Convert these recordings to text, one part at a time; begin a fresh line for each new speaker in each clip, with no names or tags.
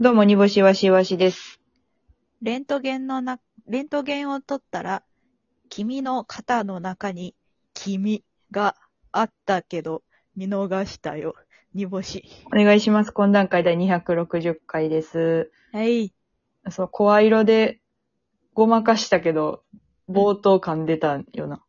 どうも、煮干しわしわしです。
レントゲンのな、レントゲンを取ったら、君の肩の中に君があったけど、見逃したよ。煮干し。
お願いします。懇談会第260回です。
はい。
そう、声色でごまかしたけど、冒頭噛んでたよな。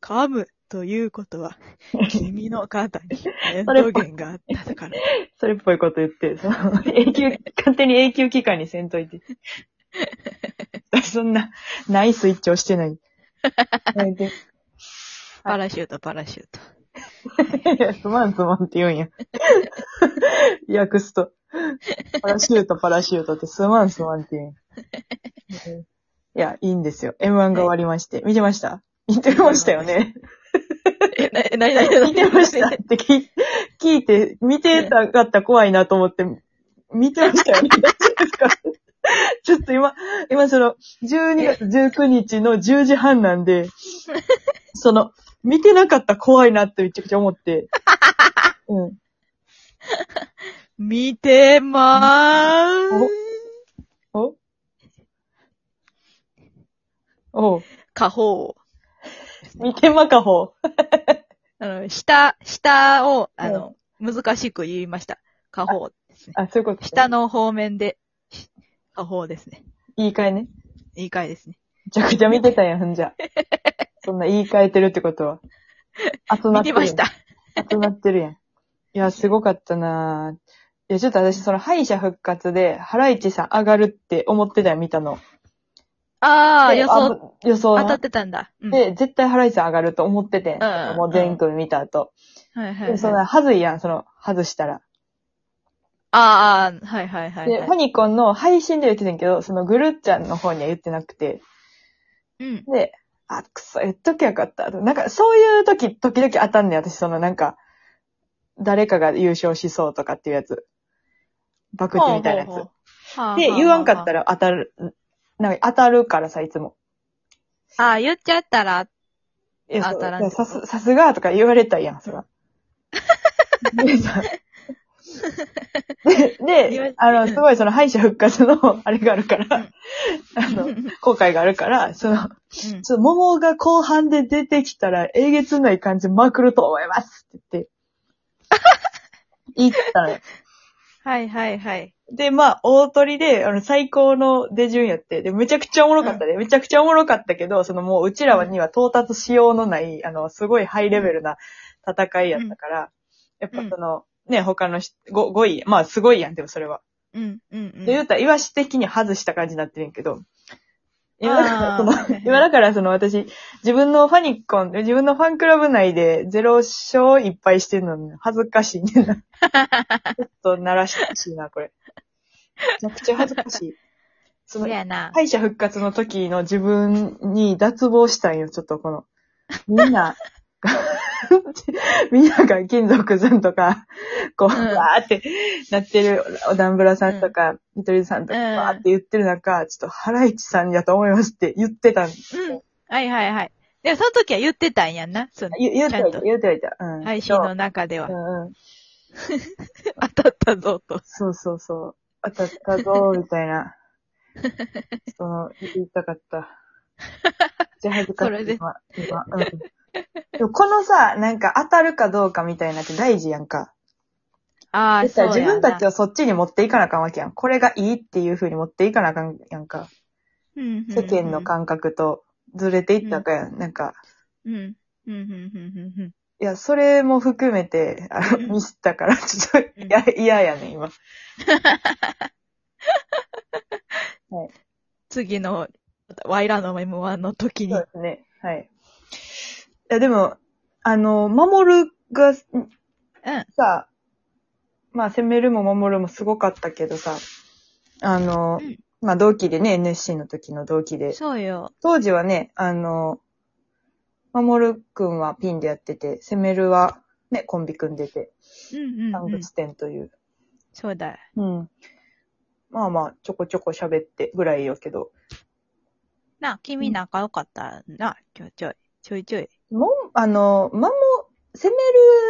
噛むということは、君の肩にレントゲンがあったから。
それっぽいこと言って、その永久、勝手に永久期間にせんといて。そんな、ないスイッチ押してない。で
パラシュート、パラシュート。
いや、すまんすまんって言うんや。訳すと。パラシュート、パラシュートってすまんすまんって言うんや。いや、いいんですよ。M1 が終わりまして。見てました？見てましたよね。
え、な、なになにな
見てましたって聞い聞いて、見てたかったら怖いなと思って、見てましたよね。大丈夫ですかちょっと今、今その、12月19日の10時半なんで、その、見てなかったら怖いなってめちゃくちゃ思って。うん。
見てまーす。
おおう
下方。
見てまかほ
あの、下、下を、あの、難しく言いました。下方ですね。
あ、そういうこと。
下の方面で、し下方ですね。
言い換えね。
言い換えですね。
めちゃくちゃ見てたやん、ほんじゃ。そんな言い換えてるってことは。集まってるやん
見てました。
集まってるやん。いや、すごかったなぁ。いや、ちょっと私、その敗者復活で、ハライチさん上がるって思ってたよ、見たの。
ああ、
で
予想、
あ予想な
当たってたんだ。うん、
で、絶対ハライチさん上がると思ってて、
うん
もう全組見た後。
はいはい、
で、
はい。
その、はずいやん、その、外したら。
ああ、はいはいはい、
で、
はい。
ファニコンの配信では言ってたんやけど、そのグルッちゃんの方には言ってなくて、
うん。
で、あ、くそ、言っときゃよかった。なんか、そういう時、時々当たんねん、私、そのなんか、誰かが優勝しそうとかっていうやつ。バクテみたいなやつ。
ほうほうほうはあ
で、言わんかった
ら。
ら当たる、なんか当たるからさ、いつも。
ああ、言っちゃったら、
いやそう
当たらん
さす、さすがとか言われたやん、そら。でさで、で、あの、すごいその敗者復活の、あれがあるから、あの、後悔があるから、その、
うん
ちょっと桃が後半で出てきたら、えげつない感じまくると思いますって言って、言ったのよ。
はいはいはい。
で、まあ、大鳥で、あの、最高の出順やって、で、めちゃくちゃおもろかったで、めちゃくちゃおもろかったけど、そのもう、うちらには到達しようのない、あの、すごいハイレベルな戦いやったから、やっぱその、ね、他のし 5, 5位、まあ、すごいやん、でもそれは。
うんうんうん。
で、言ったら、イワシ的に外した感じになってるんやけど、今だから、その 今だから、その私、自分のファニコン、自分のファンクラブ内でゼロ勝いっぱいしてるのに恥ずかしいねんな。ちょっと鳴らしてほしいな、これ。めちゃくちゃ恥ずかしい。その、
そやな。
敗者復活の時の自分に脱帽したんよ、ちょっとこの。みんな、みんなが金属さんとか、こう、
うん
わーってなってる、おダンブラさんとか、見取りさんとか、
うん
わーって言ってる中、ちょっと、ハライチさんやと思いますって言ってたん。
うん。はいはいはい。でもその時は言ってたんやんな。その
言言ってはいた、
と
言ってはいた。うん。
配信の中では
そう。うんうん。
当たったぞと。
そうそうそう。当たったぞ、みたいな。その、言いたかった。じゃあ恥ずかしい。
それで
今、今。うん。でもこのさ、なんか当たるかどうかみたいなって大事やんか。
ああ、そうやな
自分たちをそっちに持っていかなあかんわけやん。これがいいっていう風に持っていかなあかんやんか。
うんうんうん
世間の感覚とずれていったかやん。なんか、
うん。うん、うん、うん、うん、うん。
いや、それも含めて、あの、
うん
ミスったから、ちょっと、いや、嫌やねん、今。
次の、ワイラの M1 の時に
そう。ですね。はい。いや、でも、あの、守るが、
うん。
さ、まあ、攻めるも守るもすごかったけどさ、あの、
うん
まあ、同期でね、NSC の時の同期で、
そうよ。
当時はね、あの、守るくんはピンでやってて、攻めるはね、コンビ組んでて、
うん、うん、うん。
単物店という。
そうだ。
うん。まあまあ、ちょこちょこ喋ってぐらいよけど、
な、君仲良かったな、ちょいちょい。ちょいちょい。
もん、あの、まも、攻め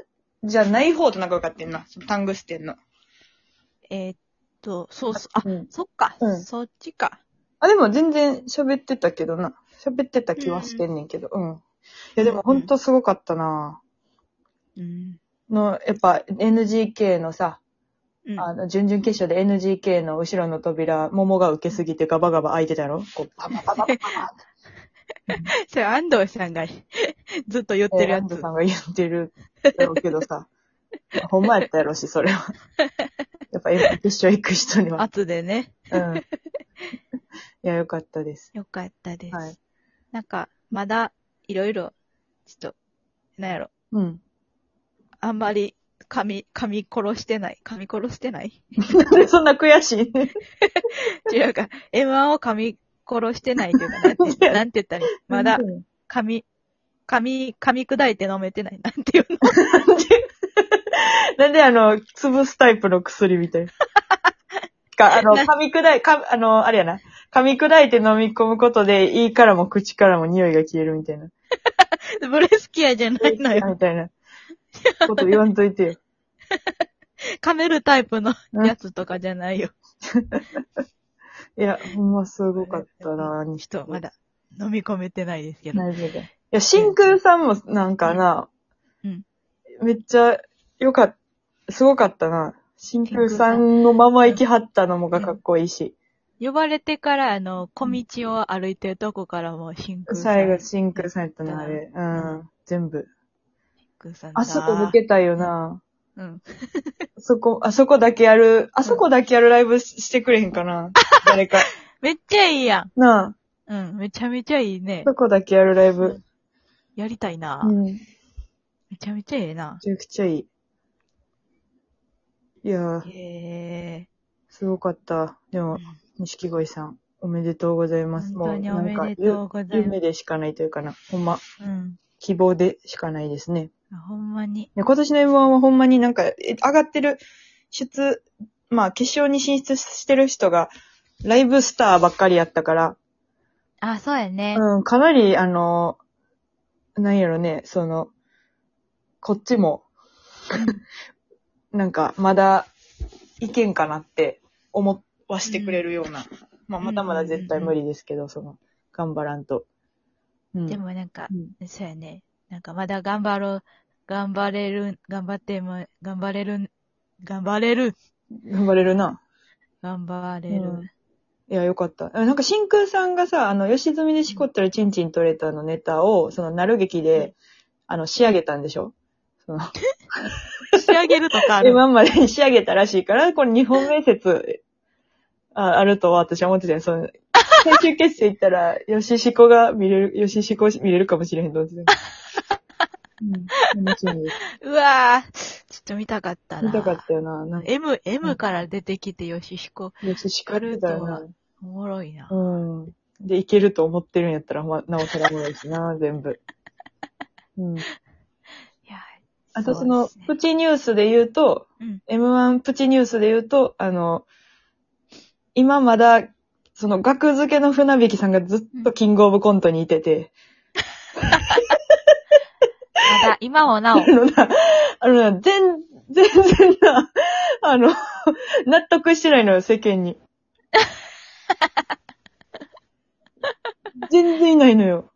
るじゃない方と仲良かったんな、その？タングステンの。
えーっと、そうそう、あ、
うん。
そっか、
うん
そっちか。
あ、でも全然喋ってたけどな。喋ってた気はしてんねんけど。うん。いや、でもほんとすごかったな。
うん。
の、やっぱ NGK のさ、
うん、
あの、準々決勝で NGK の後ろの扉、桃が受けすぎてガバガバ開いてたやろ？こう、パパパパパパ
それ安藤さんが ずっと言ってるや
安藤。さんが言ってるやろうけどさ。ほんまやったやろし、それは。やっぱ M 決勝行く人には。
後でね。
うん。いや、よかったです。
よかったです。
はい。
なんか、まだ、いろいろ、ちょっと、なんやろ、
うん。
あんまり、噛み、噛み殺してない。噛み殺してない？
なんでそんな悔しい？
違うか、M1 を噛み殺してないというか、なんて、なんて言ったらいい？まだ、噛み、噛み、噛み砕いて飲めてない。なんていうの？
なんで、なんであの、潰すタイプの薬みたいな。か、あの、噛み砕い、か、あの、あれやな。噛み砕いて飲み込むことで、胃からも口からも匂いが消えるみたいな。
ブレスキアじゃないのよ。
みたいな。こと言わんといてよ。
噛めるタイプのやつとかじゃないよ。
いや、ほんますごかったな、に
ちょっとまだ飲み込めてないですけど。
大丈夫。いや、真空さんもなんかな、
うん
めっちゃよかった、すごかったな。真空さんのまま行きはったのもがかっこいいし。
呼ばれてから、あの、小道を歩いてるとこからも真空さん。
最後、真空さんやったな、あれ。うん。全部。
真空さんだ
あそこ抜けたいよな。
うん。
あそこ、あそこだけやる、あそこだけやるライブししてくれへんかな。誰か。
めっちゃいいやん。
な
うん、めちゃめちゃいいね
あ、。そこだけやるライブ。
やりたいな。
うん。め
めちゃめちゃええな。
ちゃくちゃいい。いやー、
へえ。
すごかった。でも、錦鯉さん、おめでとうございます。
本当におめでとうござい
ゆ
ます
夢でしかないというかな。ほんま、
うん。
希望でしかないですね。
ほんまに。
いや今年の M1 はほんまになんか、え上がってる、出、まあ、決勝に進出してる人が、ライブスターばっかりやったから、
あ、そうやね。
うん、かなり、あの、なんやろね、その、こっちも、なんか、まだ、いけんかなって思わしてくれるような。まあ、まだまだ絶対無理ですけど、その、頑張らんと。うん。
でもなんか
う、ん、
そうやね。なんかまだ頑張ろう、頑張れる、頑張っても、頑張れる、頑張れる、
頑張れるな。
頑張れる。
うんいや、よかった。あなんか、真空さんがさ、あの、吉住でしこったらチンチン取れたのネタを、その、なる劇で、あの、仕上げたんでしょ？その、
仕上げるとかある。
今までに仕上げたらしいから、これ日本面接、ああるとは私は思ってたよ。その、最終決戦行ったら、吉しこが見れる、吉しこ見れるかもしれへんと思ってた。うん、楽しみです。
うわぁ、ちょっと見たかったな。
見たかったよな。なんか、
M、M から出てきてよしひこ、
吉しこってたよな。
おもろいな。
うん。で、いけると思ってるんやったら、ま、なおさらおもろいしな、全部。うん。
いや
あとその、プチニュースで言うと、
うん
M1 プチニュースで言うと、あの、今まだ、その、額付けの船引さんがずっとキングオブコントにいてて、
今もな
あ
お、
のな、あのな、全、全然な、あの、納得してないのよ、世間に。全然いないのよ。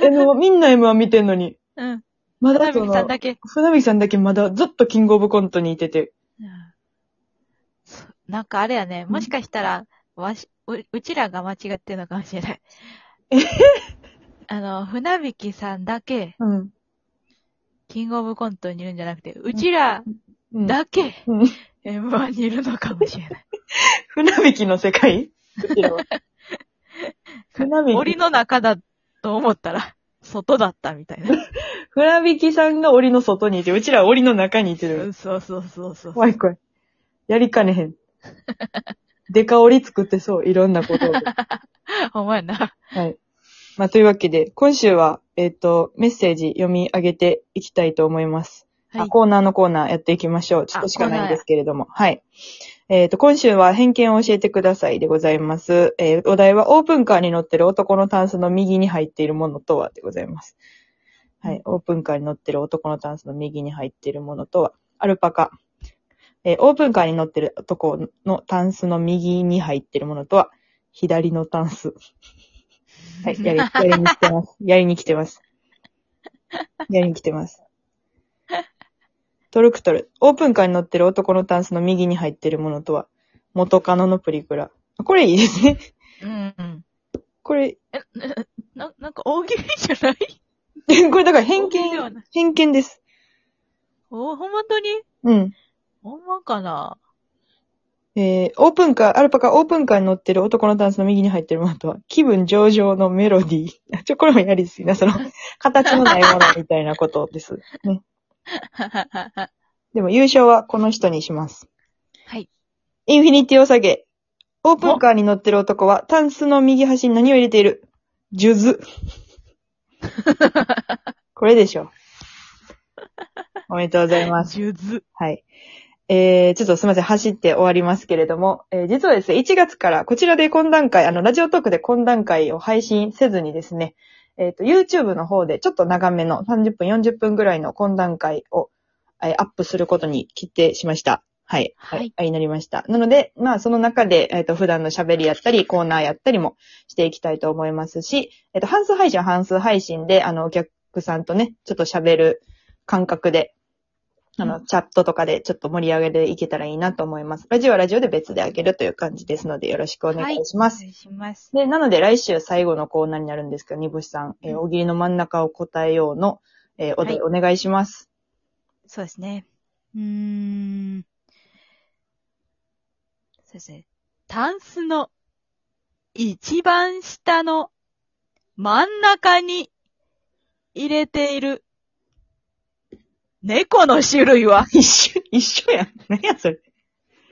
M1 みんな M1 見てんのに。
うん。
まだその
花火さん、だけ。
船引さんだけまだずっとキングオブコントにいてて。
うんそなんかあれやね、もしかしたら、わし、う、うちらが間違ってるのかもしれない。あの、船引さんだけ、
うん。
キングオブコントにいるんじゃなくて、うちら
うん、
だけ、
うん。
M1 にいるのかもしれない。
船引きの世界？うちらは船引き。
檻の中だと思ったら、外だったみたいな。
船引きさんが檻の外にいて、うちらは檻の中にいてる。
そうそうそうそう。
怖い怖い。やりかねへん。デカ檻作ってそう、いろんなことを。
ほんまやな。
はい。まあ、というわけで、今週は、えっ、と、メッセージ読み上げていきたいと思います。
はい。
あコーナーのコーナーやっていきましょう。ちょっとしかないんですけれども。はい。えっ、と、今週は偏見を教えてくださいでございます。えーお題はオープンカーに乗ってる男のタンスの右に入っているものとはでございます。はい。オープンカーに乗ってる男のタンスの右に入っているものとは、アルパカ。えーオープンカーに乗ってる男のタンスの右に入ってるものとは、左のタンス。はい、やり、やりに来てます。やりに来てます。やりに来てます。トルクトル。オープンカーに乗ってる男のタンスの右に入ってるものとは、元カノのプリクラ。これいいですね。
うんうん。
これ、
え、な、ななんか大喜利じゃない？
これだから偏
大喜利では
見
ない、
偏見です。
お、ほんまとに？
うん。
ほんまかな？
えー、オープンカー、アルパカオープンカーに乗ってる男のタンスの右に入ってるものとは、気分上々のメロディー。ちょ、これもやりすぎな、その、形のないものみたいなことです。ね。でも優勝はこの人にします。
はい。
インフィニティを下げ。オープンカーに乗ってる男は、タンスの右端に何を入れている？数珠。これでしょう。おめでとうございます。
数珠。
はい。えー、ちょっとすみません、走って終わりますけれども、えー、実はですね、1月からこちらで懇談会、あの、ラジオトークで懇談会を配信せずにですね、えっ、と、YouTube の方でちょっと長めの30分、40分ぐらいの懇談会を、えーアップすることに決定しました。はい。
はい
はい、なりました。なので、まあ、その中で、えっ、と、普段の喋りやったり、コーナーやったりもしていきたいと思いますし、えっ、と、半数配信は半数配信で、あの、お客さんとね、ちょっと喋る感覚で、あの、
う
チャットとかでちょっと盛り上げていけたらいいなと思います。ラジオはラジオで別であげるという感じですので、よろしくお願いします。
お願いします。
で、なので来週最後のコーナーになるんですけど、煮干しさん、えー、
うん
大喜利の真ん中を答えようの、えーお題お願いします。
そうですね。うーん。そうですね。タンスの一番下の真ん中に入れている猫の種類は
一緒、一緒やん。何やそれ。